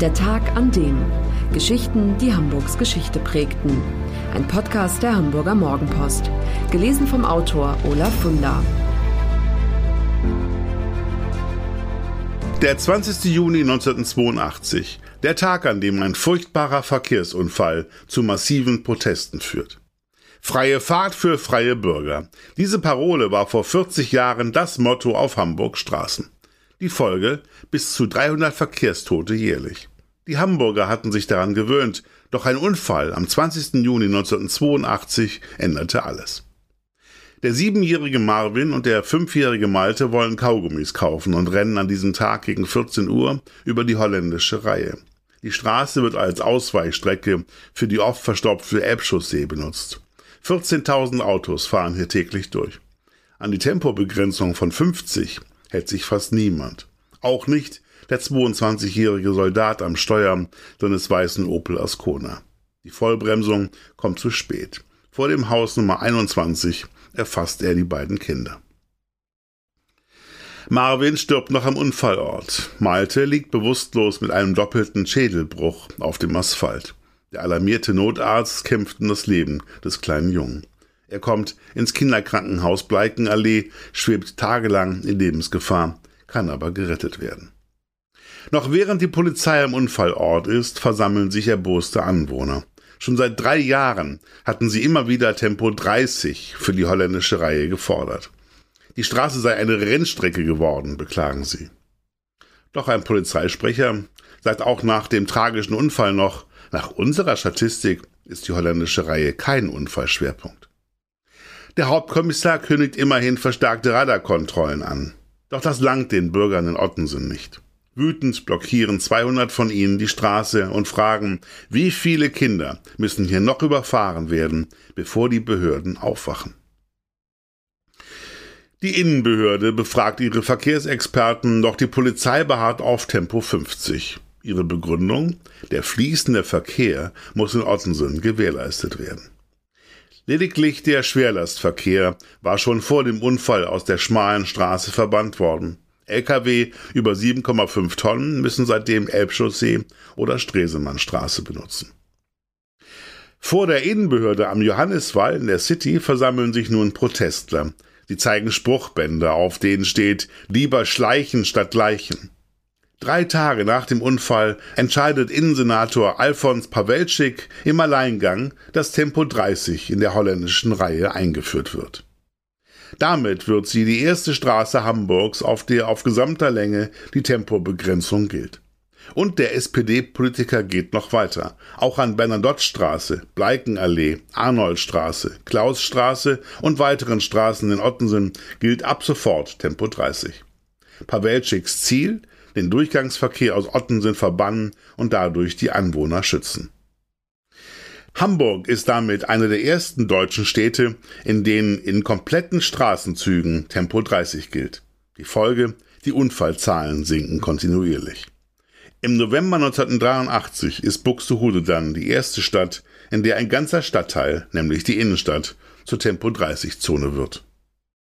Der Tag an dem. Geschichten, die Hamburgs Geschichte prägten. Ein Podcast der Hamburger Morgenpost. Gelesen vom Autor Olaf Funder. Der 20. Juni 1982. Der Tag, an dem ein furchtbarer Verkehrsunfall zu massiven Protesten führt. Freie Fahrt für freie Bürger. Diese Parole war vor 40 Jahren das Motto auf Hamburgs Straßen. Die Folge bis zu 300 Verkehrstote jährlich. Die Hamburger hatten sich daran gewöhnt, doch ein Unfall am 20. Juni 1982 änderte alles. Der siebenjährige Marvin und der fünfjährige Malte wollen Kaugummis kaufen und rennen an diesem Tag gegen 14 Uhr über die holländische Reihe. Die Straße wird als Ausweichstrecke für die oft verstopfte Elbchaussee benutzt. 14.000 Autos fahren hier täglich durch. An die Tempobegrenzung von 50 hält sich fast niemand. Auch nicht der 22-jährige Soldat am Steuer seines weißen Opel Ascona. Die Vollbremsung kommt zu spät. Vor dem Haus Nummer 21 erfasst er die beiden Kinder. Marvin stirbt noch am Unfallort. Malte liegt bewusstlos mit einem doppelten Schädelbruch auf dem Asphalt. Der alarmierte Notarzt kämpft um das Leben des kleinen Jungen. Er kommt ins Kinderkrankenhaus Bleikenallee, schwebt tagelang in Lebensgefahr, kann aber gerettet werden. Noch während die Polizei am Unfallort ist, versammeln sich erboste Anwohner. Schon seit drei Jahren hatten sie immer wieder Tempo 30 für die holländische Reihe gefordert. Die Straße sei eine Rennstrecke geworden, beklagen sie. Doch ein Polizeisprecher sagt auch nach dem tragischen Unfall noch, nach unserer Statistik ist die holländische Reihe kein Unfallschwerpunkt. Der Hauptkommissar kündigt immerhin verstärkte Radarkontrollen an. Doch das langt den Bürgern in Ottensen nicht. Wütend blockieren 200 von ihnen die Straße und fragen, wie viele Kinder müssen hier noch überfahren werden, bevor die Behörden aufwachen. Die Innenbehörde befragt ihre Verkehrsexperten, doch die Polizei beharrt auf Tempo 50. Ihre Begründung? Der fließende Verkehr muss in Ottensen gewährleistet werden. Lediglich der Schwerlastverkehr war schon vor dem Unfall aus der schmalen Straße verbannt worden. Lkw über 7,5 Tonnen müssen seitdem Elbchaussee oder Stresemannstraße benutzen. Vor der Innenbehörde am Johanniswall in der City versammeln sich nun Protestler. Sie zeigen Spruchbänder, auf denen steht lieber schleichen statt gleichen. Drei Tage nach dem Unfall entscheidet Innensenator Alfons Pawelczyk im Alleingang, dass Tempo 30 in der holländischen Reihe eingeführt wird. Damit wird sie die erste Straße Hamburgs, auf der auf gesamter Länge die Tempobegrenzung gilt. Und der SPD-Politiker geht noch weiter. Auch an Bernadotte-Straße, Bleikenallee, Arnoldstraße, Klausstraße und weiteren Straßen in Ottensen gilt ab sofort Tempo 30. Pawelczyks Ziel, den Durchgangsverkehr aus Ottensen verbannen und dadurch die Anwohner schützen. Hamburg ist damit eine der ersten deutschen Städte, in denen in kompletten Straßenzügen Tempo 30 gilt. Die Folge, die Unfallzahlen sinken kontinuierlich. Im November 1983 ist Buxtehude dann die erste Stadt, in der ein ganzer Stadtteil, nämlich die Innenstadt, zur Tempo 30 Zone wird.